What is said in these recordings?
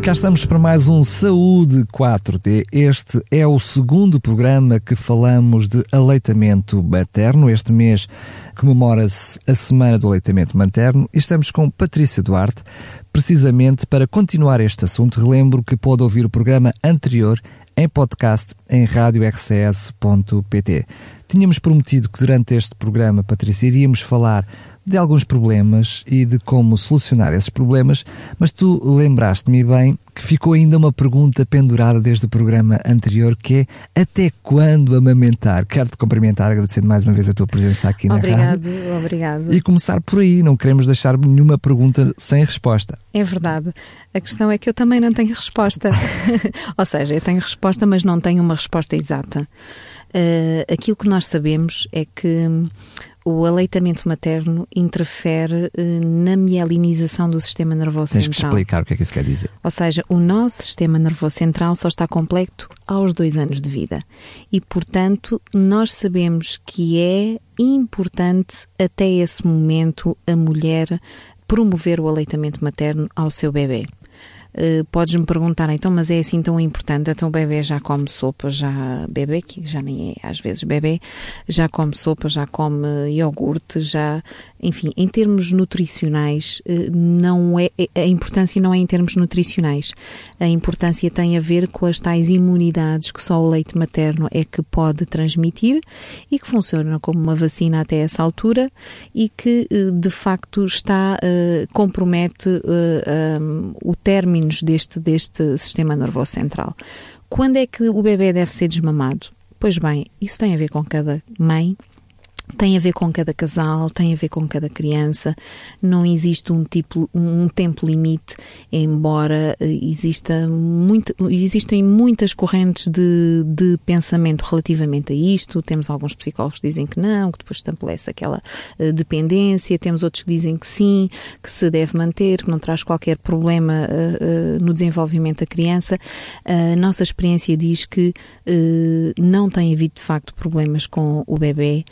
E cá estamos para mais um Saúde 4D. Este é o segundo programa que falamos de aleitamento materno. Este mês comemora-se a Semana do Aleitamento Materno e estamos com Patrícia Duarte, precisamente para continuar este assunto. Relembro que pode ouvir o programa anterior em podcast em radiorcs.pt. Tínhamos prometido que durante este programa, Patrícia, iríamos falar de alguns problemas e de como solucionar esses problemas, mas tu lembraste-me bem que ficou ainda uma pergunta pendurada desde o programa anterior, que é até quando amamentar? Quero-te cumprimentar, agradecendo mais uma vez a tua presença aqui na obrigado, rádio. Obrigado, obrigado. E começar por aí, não queremos deixar nenhuma pergunta sem resposta. É verdade. A questão é que eu também não tenho resposta. Ou seja, eu tenho resposta, mas não tenho uma resposta exata. Uh, aquilo que nós sabemos é que o aleitamento materno interfere uh, na mielinização do sistema nervoso Tens central. Tens que explicar o que é que isso quer dizer. Ou seja, o nosso sistema nervoso central só está completo aos dois anos de vida. E, portanto, nós sabemos que é importante até esse momento a mulher promover o aleitamento materno ao seu bebê. Uh, podes-me perguntar, então, mas é assim tão importante? Então o bebê já come sopa, já bebê, que já nem é às vezes bebê, já come sopa, já come iogurte, já, enfim, em termos nutricionais, uh, não é, a importância não é em termos nutricionais. A importância tem a ver com as tais imunidades que só o leite materno é que pode transmitir e que funciona como uma vacina até essa altura e que, uh, de facto, está, compromete o término deste, deste sistema nervoso central. Quando é que o bebê deve ser desmamado? Pois bem, isso tem a ver com cada mãe, tem a ver com cada casal, tem a ver com cada criança. Não existe um tipo, um tempo limite, embora exista muito, existem muitas correntes de, de pensamento relativamente a isto. Temos alguns psicólogos que dizem que não, que depois estabelece aquela uh, dependência. Temos outros que dizem que sim, que se deve manter, que não traz qualquer problema uh, uh, no desenvolvimento da criança. A nossa experiência diz que não tem havido de facto problemas com o bebê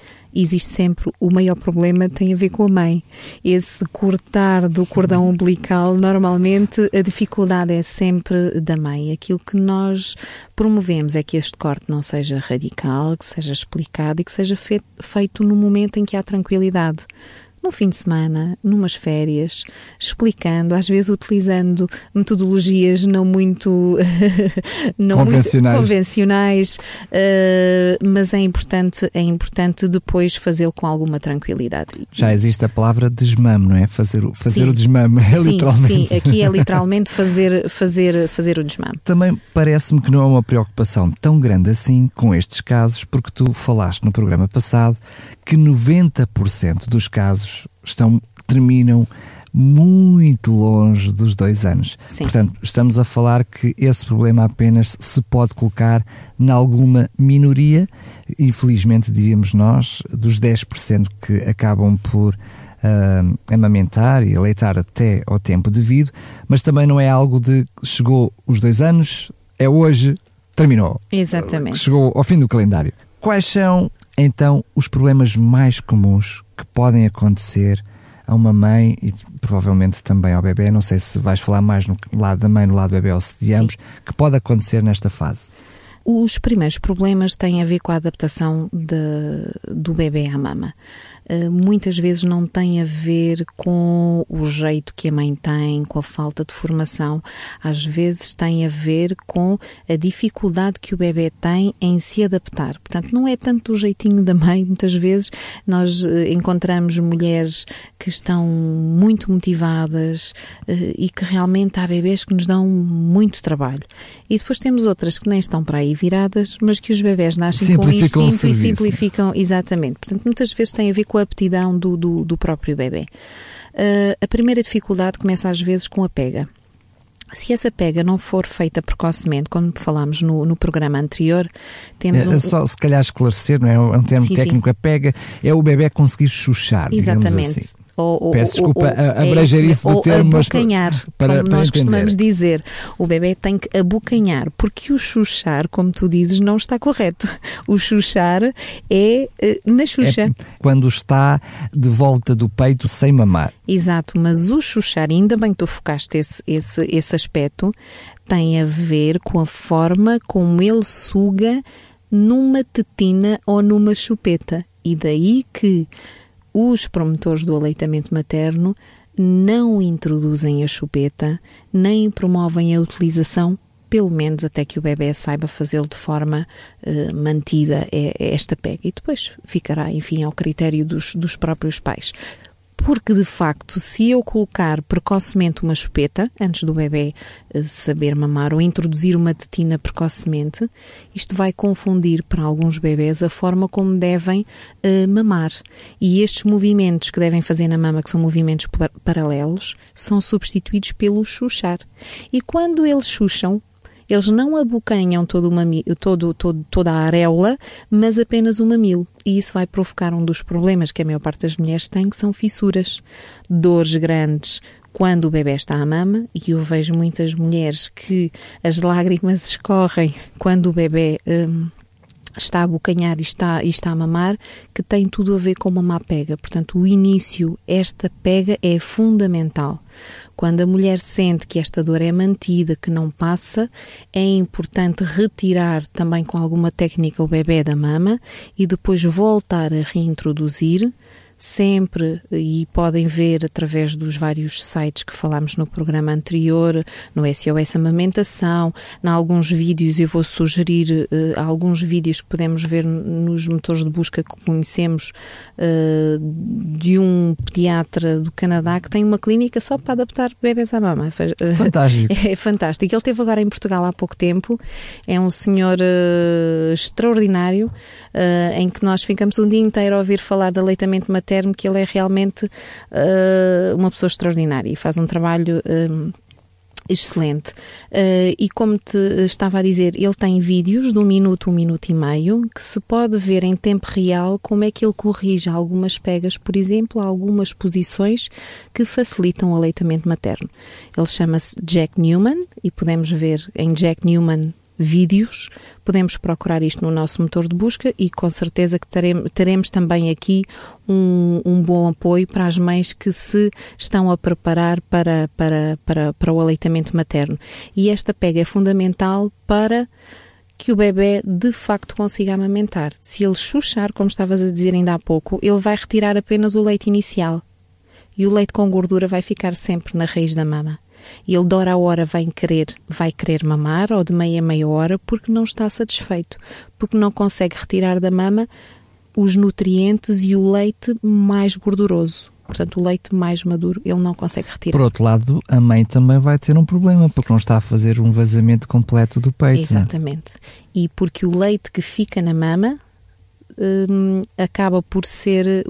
existe sempre o maior problema tem a ver com a mãe. Esse cortar do cordão umbilical, normalmente a dificuldade é sempre da mãe. Aquilo que nós promovemos é que este corte não seja radical, que seja explicado e que seja feito no momento em que há tranquilidade num fim de semana, numas férias, explicando, às vezes utilizando metodologias não muito, não convencionais, muito convencionais uh, mas é importante, é importante depois fazê-lo com alguma tranquilidade. Já existe a palavra desmame, não é? Fazer, fazer sim. o desmame, é sim, literalmente. Sim, aqui é literalmente fazer, fazer, fazer o desmame. Também parece-me que não é uma preocupação tão grande assim com estes casos, porque tu falaste no programa passado que 90% dos casos estão, terminam muito longe dos dois anos. Sim. Portanto, estamos a falar que esse problema apenas se pode colocar em alguma minoria, infelizmente, diríamos nós, dos 10% que acabam por uh, amamentar e aleitar até ao tempo devido, mas também não é algo de chegou os dois anos, é hoje, terminou. Exatamente. Chegou ao fim do calendário. Quais são então os problemas mais comuns que podem acontecer a uma mãe e provavelmente também ao bebê, não sei se vais falar mais no lado da mãe, no lado do bebê ou se de ambos, que pode acontecer nesta fase? Os primeiros problemas têm a ver com a adaptação de, do bebê à mama. Uh, muitas vezes não tem a ver com o jeito que a mãe tem, com a falta de formação. Às vezes tem a ver com a dificuldade que o bebê tem em se adaptar. Portanto, não é tanto o jeitinho da mãe. Muitas vezes nós uh, encontramos mulheres que estão muito motivadas uh, e que realmente há bebês que nos dão muito trabalho. E depois temos outras que nem estão para aí viradas, mas que os bebés nascem com instinto e simplificam, exatamente. Portanto, muitas vezes tem a ver com a aptidão do, do, do próprio bebê. Uh, a primeira dificuldade começa às vezes com a pega. Se essa pega não for feita precocemente, como falámos no, no programa anterior, temos é, um... Só se calhar esclarecer, não é? É um termo Sim, técnico, sim. a pega é o bebê conseguir chuchar, Exatamente. digamos assim. Ou, Peço desculpa ou, abreger é isso do termo, mas abocanhar, para, como para nós entender. costumamos dizer. O bebê tem que abocanhar, porque o chuchar, como tu dizes, não está correto. O chuchar é uh, na xuxa. É quando está de volta do peito sem mamar. Exato, mas o chuchar, ainda bem que tu focaste esse, esse, esse aspecto, tem a ver com a forma como ele suga numa tetina ou numa chupeta. E daí que os promotores do aleitamento materno não introduzem a chupeta, nem promovem a utilização, pelo menos até que o bebê saiba fazê-lo de forma uh, mantida é, é esta pega. E depois ficará, enfim, ao critério dos, dos próprios pais porque de facto, se eu colocar precocemente uma chupeta, antes do bebê eh, saber mamar, ou introduzir uma tetina precocemente, isto vai confundir para alguns bebés a forma como devem uh, mamar. E estes movimentos que devem fazer na mama, que são movimentos par paralelos, são substituídos pelo chuchar. E quando eles chucham, eles não abocanham todo todo, todo, toda a areola, mas apenas o mamilo. E isso vai provocar um dos problemas que a maior parte das mulheres tem, que são fissuras, dores grandes, quando o bebê está à mama, e eu vejo muitas mulheres que as lágrimas escorrem quando o bebê hum, está a abocanhar e está, e está a mamar, que tem tudo a ver com uma má pega. Portanto, o início, esta pega é fundamental. Quando a mulher sente que esta dor é mantida, que não passa, é importante retirar também com alguma técnica o bebê da mama e depois voltar a reintroduzir sempre, e podem ver através dos vários sites que falámos no programa anterior, no SOS Amamentação, em alguns vídeos, eu vou sugerir uh, alguns vídeos que podemos ver nos motores de busca que conhecemos uh, de um pediatra do Canadá que tem uma clínica só para adaptar bebês à mama. Fantástico. é fantástico. Ele teve agora em Portugal há pouco tempo, é um senhor uh, extraordinário, em que nós ficamos um dia inteiro a ouvir falar de aleitamento materno termo que ele é realmente uh, uma pessoa extraordinária e faz um trabalho. Um, eh, excelente. Uh, e como te estava a dizer, ele tem vídeos de um minuto, um minuto e meio, que se pode ver em tempo real como é que ele corrige algumas pegas, por exemplo, algumas posições que facilitam o aleitamento materno. Ele chama-se Jack Newman e podemos ver em Jack Newman vídeos, podemos procurar isto no nosso motor de busca e com certeza que teremos, teremos também aqui um, um, bom apoio para as mães que se estão a preparar para, para, para, para o aleitamento materno. E esta pega é fundamental para que o bebê de facto consiga amamentar. Se ele chuchar, como estavas a dizer ainda há pouco, ele vai retirar apenas o leite inicial. E o leite com gordura vai ficar sempre na raiz da mama e ele de hora a hora vai querer, vai querer mamar ou de meia a meia hora porque não está satisfeito, porque não consegue retirar da mama os nutrientes e o leite mais gorduroso. Portanto, o leite mais maduro ele não consegue retirar. Por outro lado, a mãe também vai ter um problema, porque não está a fazer um vazamento completo do peito. É? Exatamente. E porque o leite que fica na mama hum, acaba por ser,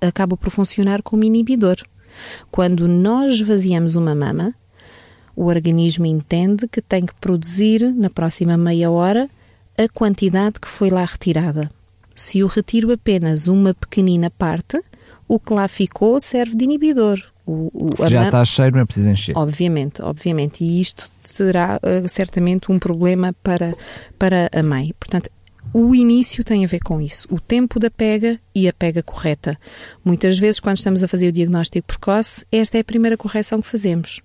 acaba por funcionar como inibidor. Quando nós esvaziamos uma mama, o organismo entende que tem que produzir na próxima meia hora a quantidade que foi lá retirada. Se eu retiro apenas uma pequenina parte, o que lá ficou serve de inibidor. O, o, Se já está cheio, não é preciso encher. Obviamente, obviamente. E isto será uh, certamente um problema para, para a mãe. Portanto, o início tem a ver com isso, o tempo da pega e a pega correta. Muitas vezes, quando estamos a fazer o diagnóstico precoce, esta é a primeira correção que fazemos.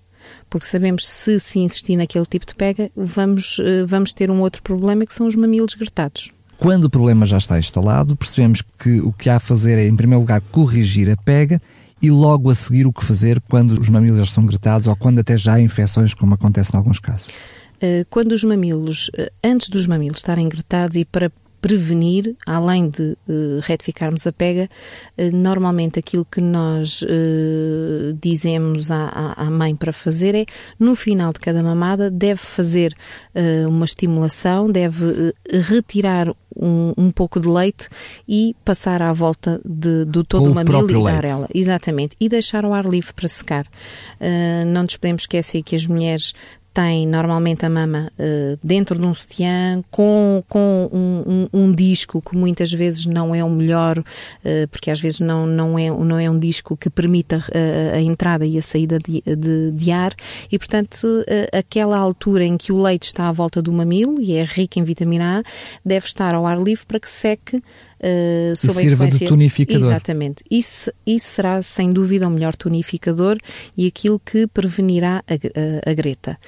Porque sabemos se se insistir naquele tipo de pega, vamos, eh, vamos ter um outro problema que são os mamilos gretados. Quando o problema já está instalado, percebemos que o que há a fazer é, em primeiro lugar, corrigir a pega e logo a seguir o que fazer quando os mamilos já são gretados ou quando até já há infecções, como acontece em alguns casos. Eh, quando os mamilos, eh, antes dos mamilos estarem gretados e para prevenir, além de uh, retificarmos a pega, uh, normalmente aquilo que nós uh, dizemos à, à, mãe para fazer é, no final de cada mamada, deve fazer uma estimulação, deve retirar um, um, pouco de leite e passar à volta de, do todo o mamilo e dar ela. Exatamente. E deixar o ar livre para secar. não nos podemos esquecer que as mulheres tem normalmente a mama uh, dentro de um sutiã, com, com um, um, um, disco que muitas vezes não é o melhor, uh, porque às vezes não, não, é, não é um disco que permita a, a entrada e a saída de, de, de ar, e portanto, aquela altura em que o leite está à volta do mamilo e é rico em vitamina A, deve estar ao ar livre para que seque uh, sob e a sirva influência... de tonificador. Exatamente. Isso, isso será, sem dúvida, o melhor tonificador e aquilo que prevenirá a, a, a greta.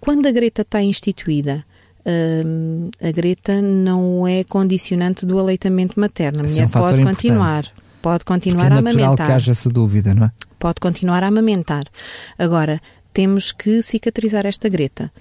Quando a greta está instituída, uh, a greta não é condicionante do aleitamento materno. A mulher é um pode continuar. Pode continuar é a amamentar. que haja essa dúvida, não é? Pode continuar a amamentar. Agora, temos que cicatrizar esta greta.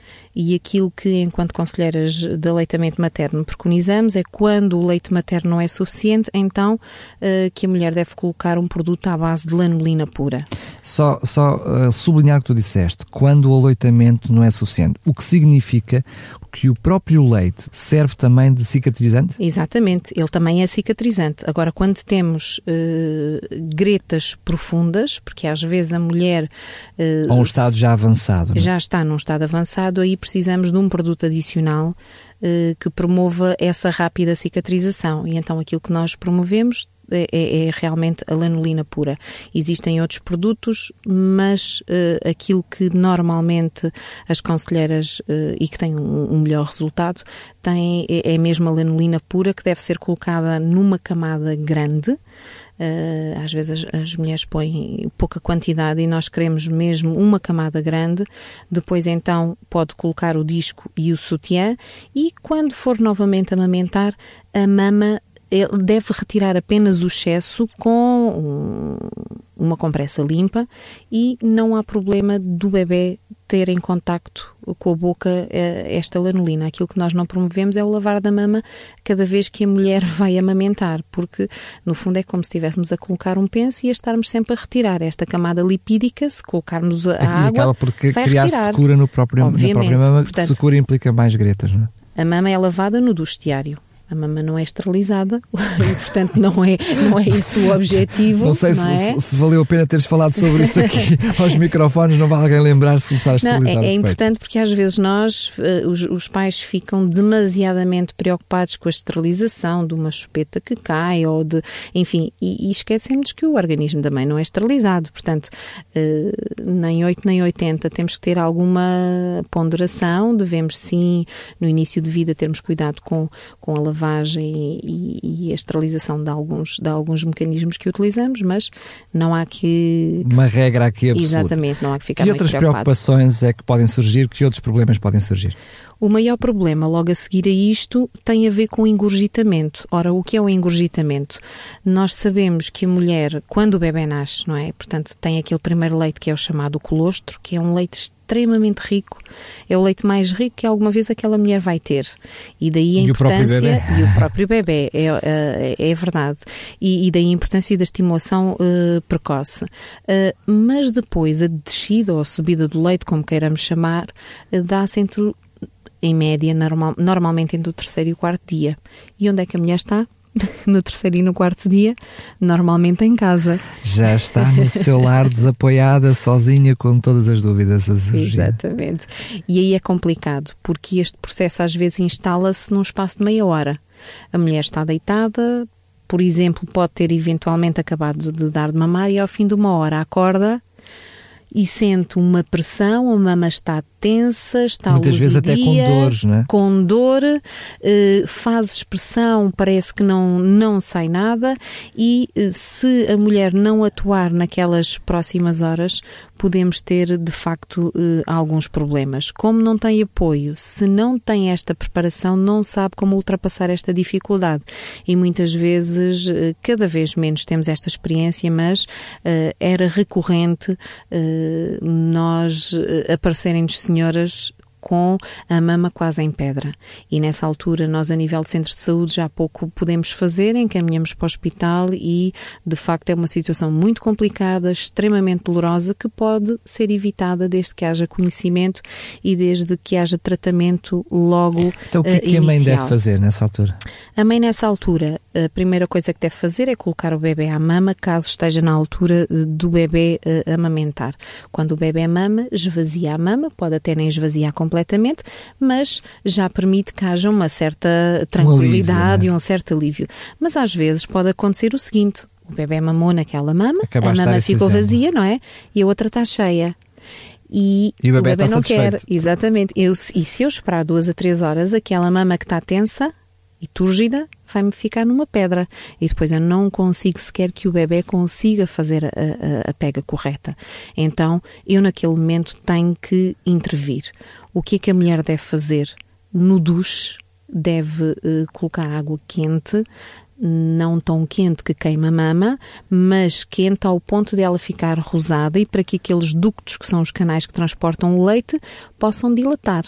E aquilo que, enquanto conselheiras de aleitamento materno, preconizamos é quando o leite materno não é suficiente, então uh, que a mulher deve colocar um produto à base de lanolina pura. Só, só uh, sublinhar o que tu disseste, quando o aleitamento não é suficiente, o que significa que o próprio leite serve também de cicatrizante? Exatamente, ele também é cicatrizante. Agora, quando temos uh, gretas profundas, porque às vezes a mulher. Uh, Ou um estado já avançado. É? Já está num estado avançado, aí precisamos de um produto adicional uh, que promova essa rápida cicatrização. E então aquilo que nós promovemos é, é, é, realmente a lanolina pura. Existem outros produtos, mas uh, aquilo que normalmente as conselheiras uh, e que têm um, um, melhor resultado tem, é, é mesmo a lanolina pura que deve ser colocada numa camada grande. Uh, às vezes as, as, mulheres põem pouca quantidade e nós queremos mesmo uma camada grande. Depois, então, pode colocar o disco e o sutiã. E quando for novamente amamentar, a mama ele deve retirar apenas o excesso com uma compressa limpa e não há problema do bebê ter em contacto com a boca eh, esta lanolina. Aquilo que nós não promovemos é o lavar da mama cada vez que a mulher vai amamentar, porque no fundo é como se estivéssemos a colocar um penso e a estarmos sempre a retirar esta camada lipídica, se colocarmos a e água. acaba por criar secura no próprio, na própria mama, Portanto, secura implica mais gretas, não é? A mama é lavada no duche diário a mama não é esterilizada e, portanto, não é, não é esse o objetivo. Não sei não se, é? se, valeu a pena teres falado sobre isso aqui aos microfones, não vai alguém lembrar se começar a esterilizar. Não, é, é importante porque às vezes nós, eh, os, os, pais, ficam demasiadamente preocupados com a esterilização de uma chupeta que cai ou de. Enfim, e, e esquecemos que o organismo também não é esterilizado. Portanto, eh, nem 8 nem 80 temos que ter alguma ponderação, devemos sim, no início de vida, termos cuidado com, com a lavagem lavagem e, e, a esterilização de alguns, de alguns mecanismos que utilizamos, mas não há que... Uma regra aqui absoluta. Exatamente, não há que ficar Que outras preocupado. preocupações é que podem surgir? Que outros problemas podem surgir? O maior problema logo a seguir a isto tem a ver com o engurgitamento. Ora, o que é o engurgitamento? Nós sabemos que a mulher, quando o bebê nasce, não é? Portanto, tem aquele primeiro leite que é o chamado colostro, que é um leite extremamente rico. É o leite mais rico que alguma vez aquela mulher vai ter. E daí a e importância. O e o próprio bebê, é, é, é verdade. E, e, daí a importância da estimulação uh, precoce. Uh, mas depois a descida ou a subida do leite, como queiramos chamar, uh, dá-se entre em média, normal, normalmente entre o terceiro e o quarto dia. E onde é que a mulher está? No terceiro e no quarto dia, normalmente em casa. Já está no seu lar desapoiada, sozinha, com todas as dúvidas. Exatamente. E aí é complicado, porque este processo às vezes instala-se num espaço de meia hora. A mulher está deitada, por exemplo, pode ter eventualmente acabado de dar de mamar e ao fim de uma hora acorda e sente uma pressão, a mama está tensa, está Muitas vezes até com dores, não é? Com dor, eh, faz expressão, parece que não, não sai nada e eh, se a mulher não atuar naquelas próximas horas, podemos ter de facto eh, alguns problemas. Como não tem apoio, se não tem esta preparação, não sabe como ultrapassar esta dificuldade. E muitas vezes, cada vez menos temos esta experiência, mas era recorrente nós aparecerem-nos senhoras com a mama quase em pedra. E nessa altura, nós, a nível de centro de saúde, já pouco podemos fazer, encaminhamos para o hospital e, de facto, é uma situação muito complicada, extremamente dolorosa, que pode ser evitada desde que haja conhecimento e desde que haja tratamento logo. Então, o que é que uh, a mãe deve fazer nessa altura? A mãe, nessa altura, a primeira coisa que deve fazer é colocar o bebê à mama, caso esteja na altura eh, do bebê uh, amamentar. Quando o bebê mama, esvazia a mama, pode até nem esvaziar completamente, mas já permite que haja uma certa tranquilidade um alívio, é? e um certo alívio. Mas às vezes pode acontecer o seguinte: o bebê mamou naquela mama, Acabaste a mama ficou vazia, não é? E a outra está cheia. E, e, o bebê, o bebê não satisfeito. quer, exatamente. Eu, e se eu esperar duas a três horas, aquela mama que está tensa e túrgida vai-me ficar numa pedra e depois eu não consigo sequer que o bebê consiga fazer a, a, a, pega correta. Então eu naquele momento tenho que intervir. O que é que a mulher deve fazer? No duche deve uh, colocar água quente, não tão quente que queima a mama, mas quente ao ponto de ela ficar rosada e para que aqueles ductos, que são os canais que transportam o leite, possam dilatar.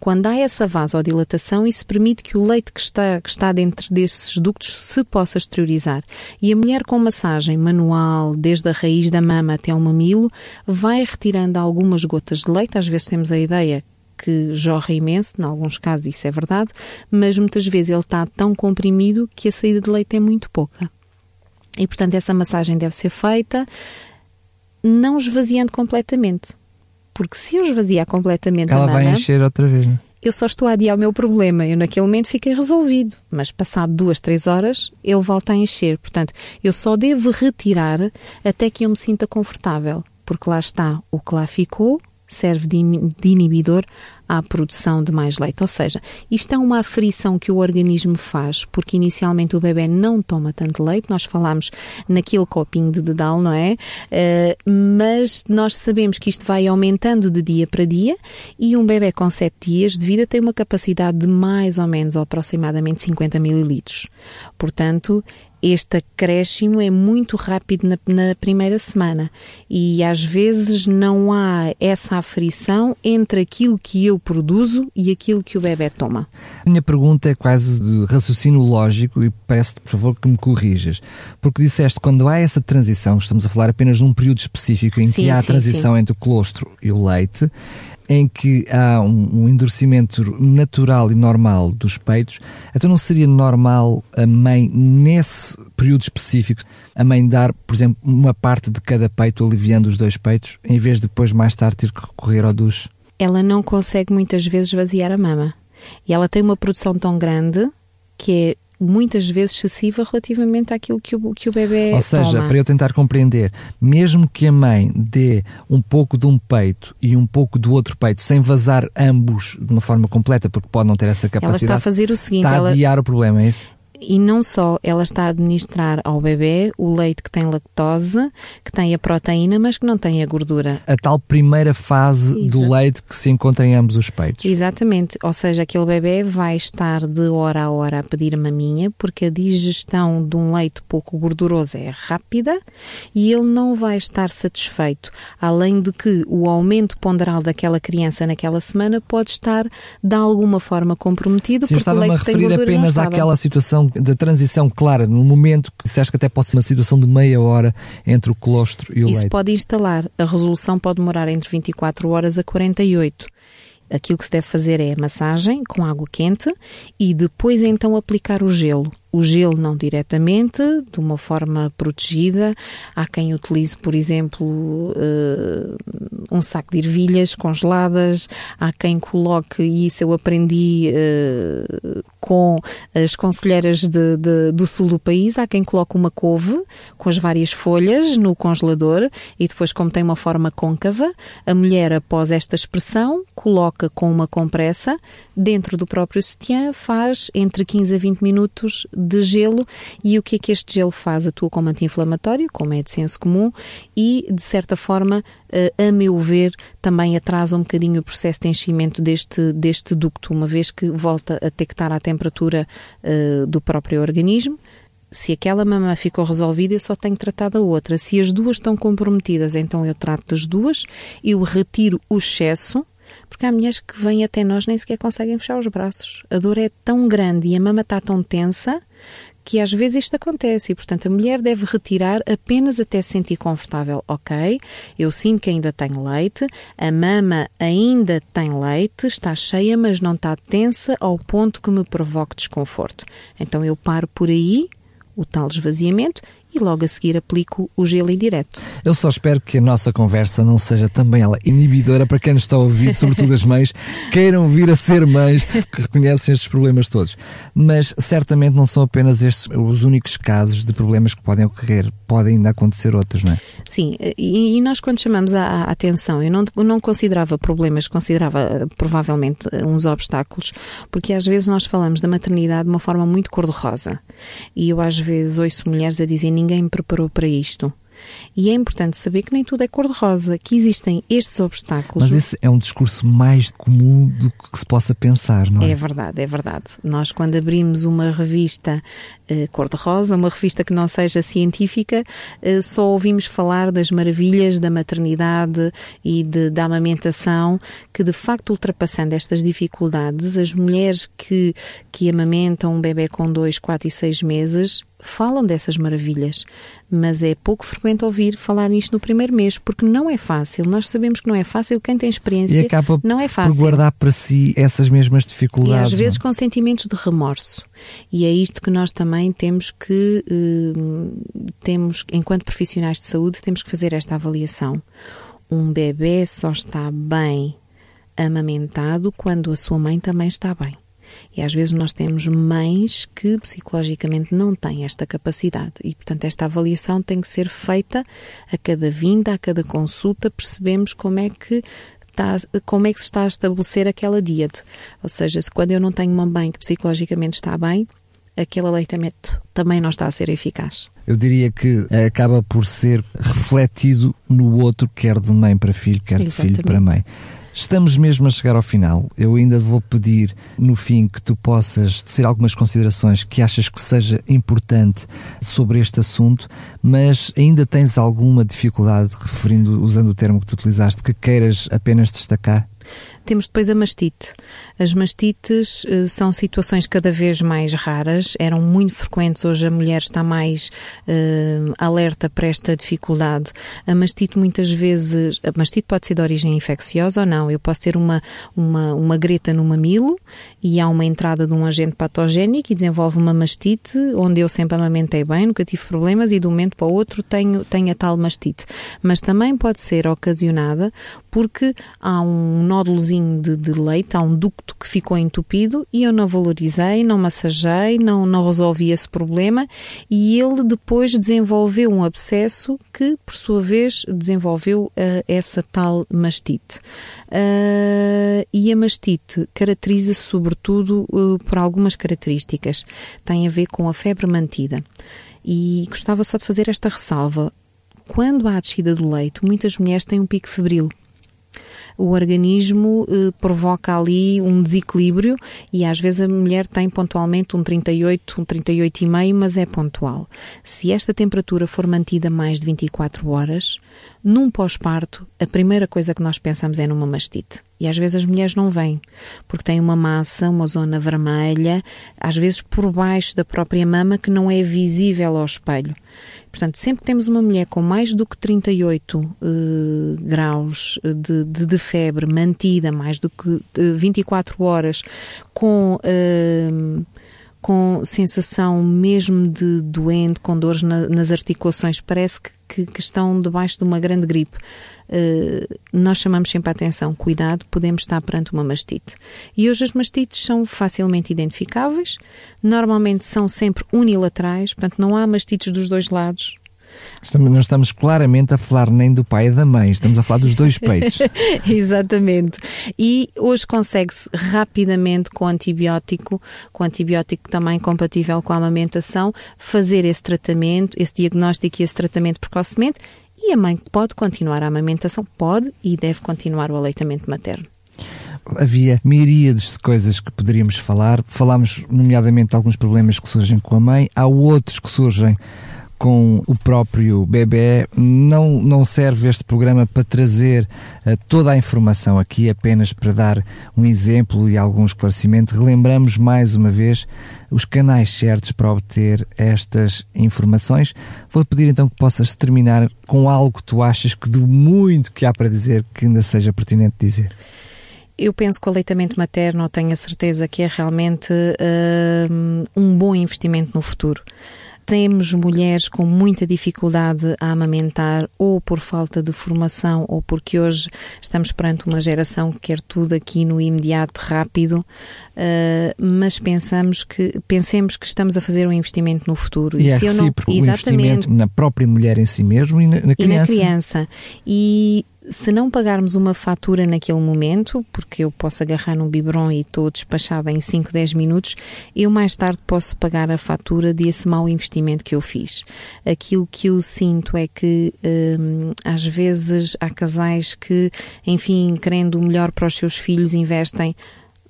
Quando há essa vasodilatação, isso permite que o leite que está, que está dentro desses ductos se possa exteriorizar. E a mulher com massagem manual, desde a raiz da mama até o mamilo, vai retirando algumas gotas de leite. Às vezes temos a ideia que jorra imenso, em alguns casos isso é verdade, mas muitas vezes ele está tão comprimido que a saída de leite é muito pouca. E portanto essa massagem deve ser feita não esvaziando completamente. Porque se eu esvaziar completamente Ela a mama... vai encher outra vez, não é? eu só estou a adiar o meu problema. Eu naquele momento fiquei resolvido, mas passado duas, três horas, ele volta a encher. Portanto, eu só devo retirar até que eu me sinta confortável, porque lá está o que lá ficou, serve de inibidor à produção de mais leite. Ou seja, isto é uma aferição que o organismo faz, porque inicialmente o bebê não toma tanto leite, nós falámos naquele copinho de dedal, não é? Uh, mas nós sabemos que isto vai aumentando de dia para dia e um bebê com 7 dias de vida tem uma capacidade de mais ou menos ou aproximadamente 50 mililitros. Portanto, este acréscimo é muito rápido na, na, primeira semana e às vezes não há essa aflição entre aquilo que eu produzo e aquilo que o bebê toma. A minha pergunta é quase de raciocínio lógico e peço-te, por favor, que me corrijas. Porque disseste, quando há essa transição, estamos a falar apenas de um período específico em sim, que há a transição sim. entre o colostro e o leite, em que há um, um, endurecimento natural e normal dos peitos, então não seria normal a mãe, nesse período específico, a mãe dar, por exemplo, uma parte de cada peito, aliviando os dois peitos, em vez de depois, mais tarde, ter que recorrer ao duche? Ela não consegue muitas vezes vaziar a mama. E ela tem uma produção tão grande que é muitas vezes excessiva relativamente àquilo que o, que o bebê Ou seja, toma. para eu tentar compreender, mesmo que a mãe dê um pouco de um peito e um pouco do outro peito, sem vazar ambos de uma forma completa, porque pode não ter essa capacidade. Ela está a fazer o seguinte... Está a adiar ela... o problema, é isso? E não só ela está a administrar ao bebê o leite que tem lactose, que tem a proteína, mas que não tem a gordura. A tal primeira fase Exato. do leite que se encontra em ambos os peitos. Exatamente, ou seja, aquele bebê vai estar de hora a hora a pedir maminha, porque a digestão de um leite pouco gorduroso é rápida e ele não vai estar satisfeito. Além de que o aumento ponderal daquela criança naquela semana pode estar de alguma forma comprometido, Sim, porque o leite a referir apenas àquela situação da transição clara, no momento que disseste que até pode ser uma situação de meia hora entre o colostro e o Isso leite. Isso pode instalar. A resolução pode demorar entre 24 horas a 48 aquilo que se deve fazer é a massagem com água quente e depois então aplicar o gelo o gelo não diretamente, de uma forma protegida. Há quem utilize, por exemplo, uh, um saco de ervilhas congeladas, há quem coloque, e isso eu aprendi uh, com as conselheiras de, de, do sul do país, há quem coloque uma couve com as várias folhas no congelador e depois, como tem uma forma côncava, a mulher, após esta expressão, coloca com uma compressa dentro do próprio sutiã, faz entre 15 a 20 minutos de gelo e o que é que este gelo faz? Atua como anti-inflamatório, como é de senso comum, e de certa forma, eh, a meu ver, também atrasa um bocadinho o processo de enchimento deste, deste ducto, uma vez que volta a estar à temperatura uh, do próprio organismo. Se aquela mama ficou resolvida, eu só tenho tratado a outra. Se as duas estão comprometidas, então eu trato das duas, eu retiro o excesso Porque há mulheres que vêm até nós nem sequer conseguem fechar os braços. A dor é tão grande e a mama está tão tensa que às vezes isto acontece e, portanto, a mulher deve retirar apenas até se sentir confortável. Ok, eu sinto que ainda tenho leite, a mama ainda tem leite, está cheia, mas não está tensa ao ponto que me provoque desconforto. Então eu paro por aí, o tal esvaziamento, e logo a seguir aplico o gelo indireto. Eu só espero que a nossa conversa não seja também ela inibidora para quem nos está a ouvir, sobretudo as mães, queiram vir a ser mães que reconhecem estes problemas todos. Mas certamente não são apenas estes os únicos casos de problemas que podem ocorrer, podem ainda acontecer outros, não é? Sim, e, e nós quando chamamos a, a atenção, eu não, eu não considerava problemas, considerava eh, provavelmente uns obstáculos, porque às vezes nós falamos da maternidade de uma forma muito cor-de-rosa. E eu às vezes ouço mulheres a dizer ninguém me preparou para isto. E é importante saber que nem tudo é cor-de-rosa, que existem estes obstáculos. Mas esse é um discurso mais comum do que se possa pensar, não é? É verdade, é verdade. Nós, quando abrimos uma revista cor-de-rosa, uma revista que não seja científica, uh, só ouvimos falar das maravilhas da maternidade e de, da amamentação, que de facto, ultrapassando estas dificuldades, as mulheres que, que amamentam um bebê com 2, 4 e 6 meses falam dessas maravilhas, mas é pouco frequente ouvir falar nisto no primeiro mês, porque não é fácil. Nós sabemos que não é fácil, quem tem experiência e acaba não é fácil. por guardar para si essas mesmas dificuldades. E às vezes não? com sentimentos de remorso. E é isto que nós também temos que, eh, temos, enquanto profissionais de saúde, temos que fazer esta avaliação. Um bebê só está bem amamentado quando a sua mãe também está bem. E às vezes nós temos mães que psicologicamente não têm esta capacidade e, portanto, esta avaliação tem que ser feita a cada vinda, a cada consulta, percebemos como é que Está, como é que se está a estabelecer aquela dieta. Ou seja, se quando eu não tenho uma mãe que psicologicamente está bem, aquele aleitamento também não está a ser eficaz. Eu diria que acaba por ser refletido no outro, quer de mãe para filho, quer Exatamente. de filho para mãe. Estamos mesmo a chegar ao final. Eu ainda vou pedir, no fim, que tu possas dizer algumas considerações que achas que seja importante sobre este assunto, mas ainda tens alguma dificuldade, referindo, usando o termo que tu utilizaste, que queiras apenas destacar? Temos depois a mastite. As mastites uh, são situações cada vez mais raras, eram muito frequentes, hoje a mulher está mais uh, alerta para esta dificuldade. A mastite muitas vezes, a mastite pode ser de origem infecciosa ou não. Eu posso ter uma, uma, uma greta no mamilo e há uma entrada de um agente patogénico e desenvolve uma mastite, onde eu sempre amamentei bem, nunca tive problemas e de um momento para o outro tenho, tenho a tal mastite. Mas também pode ser ocasionada porque há um nódulozinho de, de, leite, há um ducto que ficou entupido e eu não valorizei, não massagei, não, não resolvi esse problema e ele depois desenvolveu um abscesso que, por sua vez, desenvolveu uh, essa tal mastite. Uh, e a mastite caracteriza-se sobretudo uh, por algumas características. Tem a ver com a febre mantida. E gostava só de fazer esta ressalva. Quando há a descida do leite, muitas mulheres têm um pico febril o organismo eh, provoca ali um desequilíbrio e às vezes a mulher tem pontualmente um 38, um 38,5, mas é pontual. Se esta temperatura for mantida mais de 24 horas, num pós-parto, a primeira coisa que nós pensamos é numa mastite. E às vezes as mulheres não vêm, porque têm uma massa, uma zona vermelha, às vezes por baixo da própria mama, que não é visível ao espelho. Portanto, sempre que temos uma mulher com mais do que 38 uh, eh, graus de, de, de, febre mantida, mais do que 24 horas, com. Uh, com sensação mesmo de doente, com dores na, nas articulações, parece que, que, que, estão debaixo de uma grande gripe. Uh, nós chamamos sempre a atenção, cuidado, podemos estar perante uma mastite. E hoje as mastites são facilmente identificáveis, normalmente são sempre unilaterais, portanto não há mastites dos dois lados, Estamos, não estamos claramente a falar nem do pai e da mãe, estamos a falar dos dois peitos. Exatamente. E hoje consegue-se rapidamente com antibiótico, com antibiótico também compatível com a amamentação, fazer esse tratamento, esse diagnóstico e esse tratamento precocemente e a mãe pode continuar a amamentação, pode e deve continuar o aleitamento materno havia miríades de coisas que poderíamos falar. Falámos, nomeadamente, de alguns problemas que surgem com a mãe. Há outros que surgem com o próprio bebê. Não, não serve este programa para trazer uh, toda a informação aqui, apenas para dar um exemplo e algum esclarecimento. Relembramos mais uma vez os canais certos para obter estas informações. Vou pedir então que possas terminar com algo que tu achas que de muito que há para dizer que ainda seja pertinente dizer. Eu penso que o aleitamento materno, tenho a certeza que é realmente uh, um bom investimento no futuro temos mulheres com muita dificuldade a amamentar, ou por falta de formação, ou porque hoje estamos perante uma geração que quer tudo aqui no imediato, rápido, uh, mas pensamos que, pensemos que estamos a fazer um investimento no futuro. E, e é recíproco, não, o investimento na própria mulher em si mesmo e na, na criança. E na criança. E se não pagarmos uma fatura naquele momento, porque eu posso agarrar num biberon e estou despachada em 5, 10 minutos, eu mais tarde posso pagar a fatura desse mau investimento que eu fiz. Aquilo que eu sinto é que hum, às vezes há casais que, enfim, querendo o melhor para os seus filhos, investem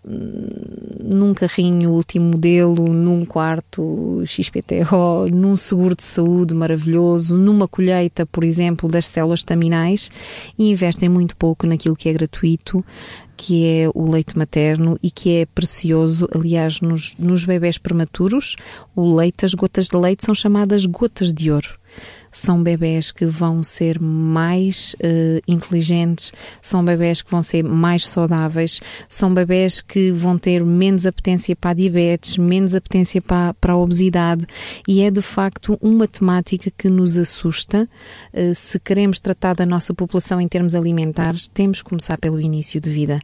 num carrinho último modelo, num quarto XPTO, num seguro de saúde maravilhoso, numa colheita, por exemplo, das células staminais e investem muito pouco naquilo que é gratuito, que é o leite materno e que é precioso. Aliás, nos, nos bebés prematuros, o leite, as gotas de leite são chamadas gotas de ouro são bebés que vão ser mais uh, inteligentes, são bebés que vão ser mais saudáveis, são bebés que vão ter menos apetência para a diabetes, menos apetência para, para a obesidade e é de facto uma temática que nos assusta. Uh, se queremos tratar da nossa população em termos alimentares, temos que começar pelo início de vida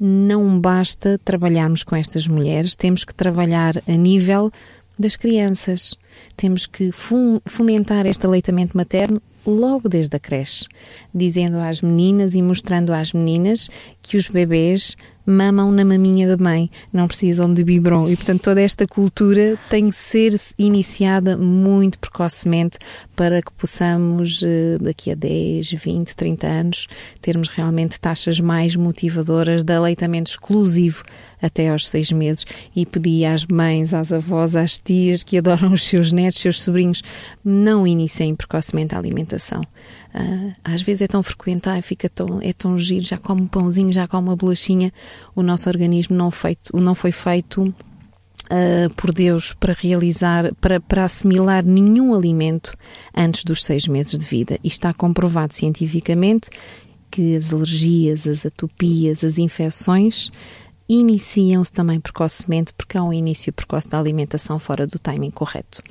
não basta trabalharmos com estas mulheres, temos que trabalhar a nível das crianças. Temos que fomentar este aleitamento materno logo desde a creche, dizendo às meninas e mostrando às meninas que os bebês mamam na maminha da mãe, não precisam de biberon. E, portanto, toda esta cultura tem que ser iniciada muito precocemente para que possamos, eh, daqui a 10, 20, 30 anos, termos realmente taxas mais motivadoras de aleitamento exclusivo até aos seis meses e pedi às mães, às avós, às tias que adoram os seus netos, seus sobrinhos, não iniciem precocemente a alimentação. Uh, às vezes é tão frequente, ai, fica tão, é tão giro, já come um pãozinho, já come uma bolachinha. O nosso organismo não, feito, não foi feito Uh, por Deus para realizar, para, para assimilar nenhum alimento antes dos seis meses de vida. E está comprovado cientificamente que as alergias, as atopias, as infecções iniciam-se também precocemente porque há um início precoce da alimentação fora do timing correto.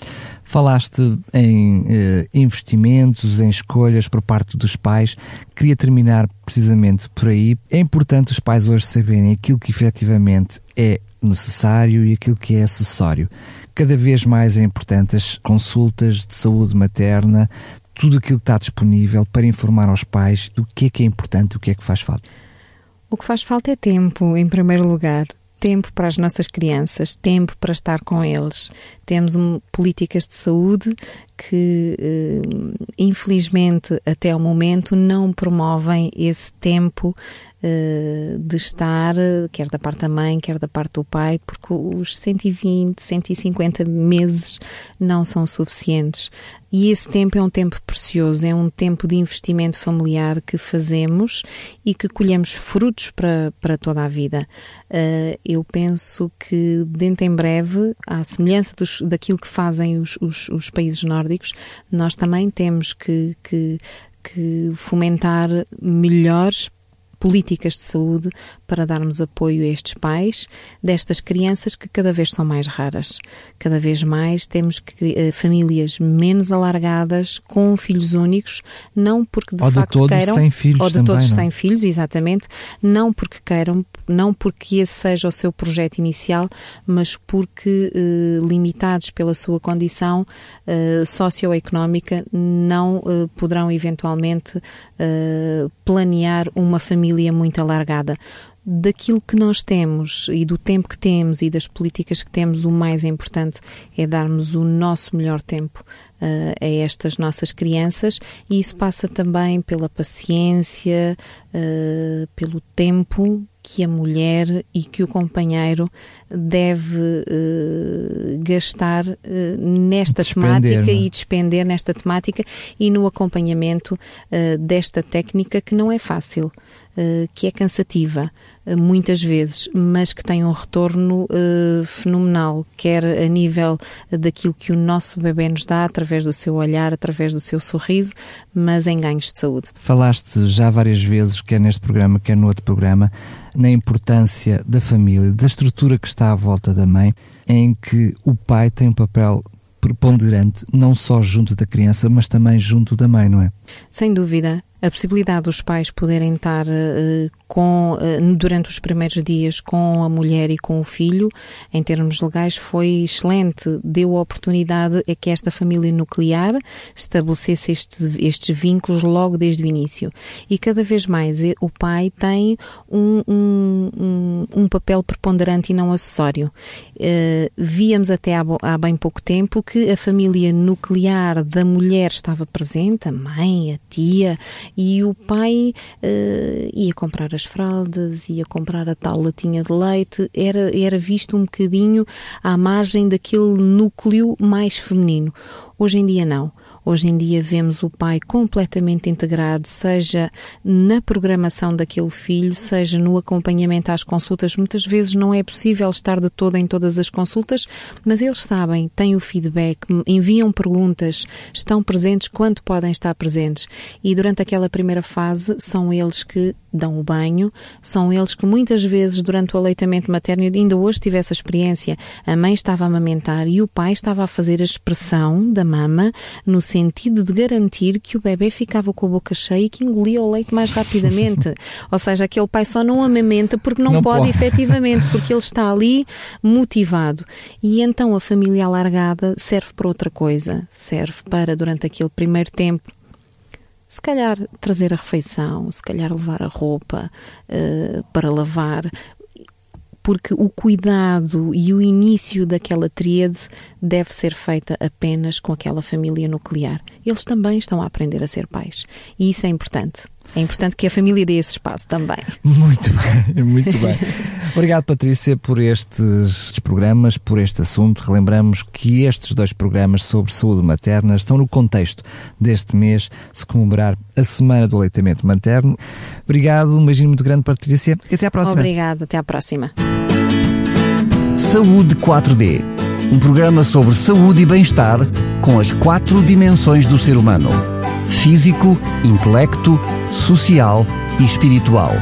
Falaste em eh, investimentos, em escolhas por parte dos pais. Queria terminar precisamente por aí. É importante os pais hoje saberem aquilo que efetivamente é necessário e aquilo que é acessório. Cada vez mais é importante as consultas de saúde materna, tudo aquilo que está disponível para informar aos pais do que é que é importante e o que é que faz falta. O que faz falta é tempo, em primeiro lugar. Tempo para as nossas crianças, tempo para estar com eles. Temos um, políticas de saúde que, eh, infelizmente, até o momento, não promovem esse tempo de estar, quer da parte da mãe, quer da parte do pai, porque os 120, 150 meses não são suficientes. E esse tempo é um tempo precioso, é um tempo de investimento familiar que fazemos e que colhemos frutos para, para toda a vida. Uh, eu penso que dentro em breve, à semelhança dos, daquilo que fazem os, os, os países nórdicos, nós também temos que, que que fomentar melhores políticas de saúde para darmos apoio a estes pais destas crianças que cada vez são mais raras. Cada vez mais temos que, uh, famílias menos alargadas com filhos únicos, não porque de ou facto de todos queiram, sem filhos ou de também, todos não? sem filhos, exatamente, não porque queiram, não porque esse seja o seu projeto inicial, mas porque uh, limitados pela sua condição uh, socioeconómica não poderão eventualmente planear uma família muito alargada daquilo que nós temos e do tempo que temos e das políticas que temos, o mais importante é darmos o nosso melhor tempo uh, a estas nossas crianças e isso passa também pela paciência, uh, pelo tempo que a mulher e que o companheiro deve uh, gastar uh, nesta despender, temática é? e despender nesta temática e no acompanhamento uh, desta técnica que não é fácil. Eh, que é cansativa eh, muitas vezes, mas que tem um retorno uh, fenomenal, quer a nível daquilo que o nosso bebê nos dá, através do seu olhar, através do seu sorriso, mas em ganhos de saúde. Falaste já várias vezes, quer neste programa, quer no outro programa, na importância da família, da estrutura que está à volta da mãe, em que o pai tem um papel preponderante, não só junto da criança, mas também junto da mãe, não é? Sem dúvida a possibilidade dos pais poderem estar uh, com, uh, durante os primeiros dias com a mulher e com o filho, em termos legais, foi excelente. Deu a oportunidade a que esta família nuclear estabelecesse estes, estes vínculos logo desde o início. E cada vez mais eh, o pai tem um, um, um, um papel preponderante e não acessório. Uh, víamos até há, há bem pouco tempo que a família nuclear da mulher estava presente, a mãe, a tia, e o pai uh, ia comprar as fraldas, ia comprar a tal latinha de leite, era, era visto um bocadinho à margem daquele núcleo mais feminino. Hoje em dia não. Hoje em dia vemos o pai completamente integrado, seja na programação daquele filho, seja no acompanhamento às consultas. Muitas vezes não é possível estar de todo em todas as consultas, mas eles sabem, têm o feedback, enviam perguntas, estão presentes quando podem estar presentes. E durante aquela primeira fase são eles que dão o banho, são eles que muitas vezes durante o aleitamento materno, ainda hoje tive essa experiência, a mãe estava a amamentar e o pai estava a fazer a expressão da mama no sentido de garantir que o bebê ficava com a boca cheia e que engolia o leite mais rapidamente. Ou seja, aquele pai só não amamenta porque não, não pode, pode efetivamente, porque ele está ali motivado. E então a família alargada serve para outra coisa. Serve para, durante aquele primeiro tempo, se calhar trazer a refeição, se calhar levar a roupa uh, para lavar, porque o cuidado e o início daquela tríade deve ser feita apenas com aquela família nuclear. Eles também estão a aprender a ser pais e isso é importante. É importante que a família dê esse espaço também. Muito bem, muito bem. Obrigado, Patrícia, por estes programas, por este assunto. Relembramos que estes dois programas sobre saúde materna estão no contexto deste mês, se comemorar a Semana do Aleitamento Materno. Obrigado, um beijinho muito grande, Patrícia, e até à próxima. Obrigado, até à próxima. Saúde 4D um programa sobre saúde e bem-estar com as quatro dimensões do ser humano: físico, intelecto, social e espiritual.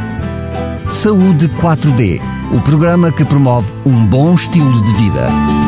Saúde 4D o programa que promove um bom estilo de vida.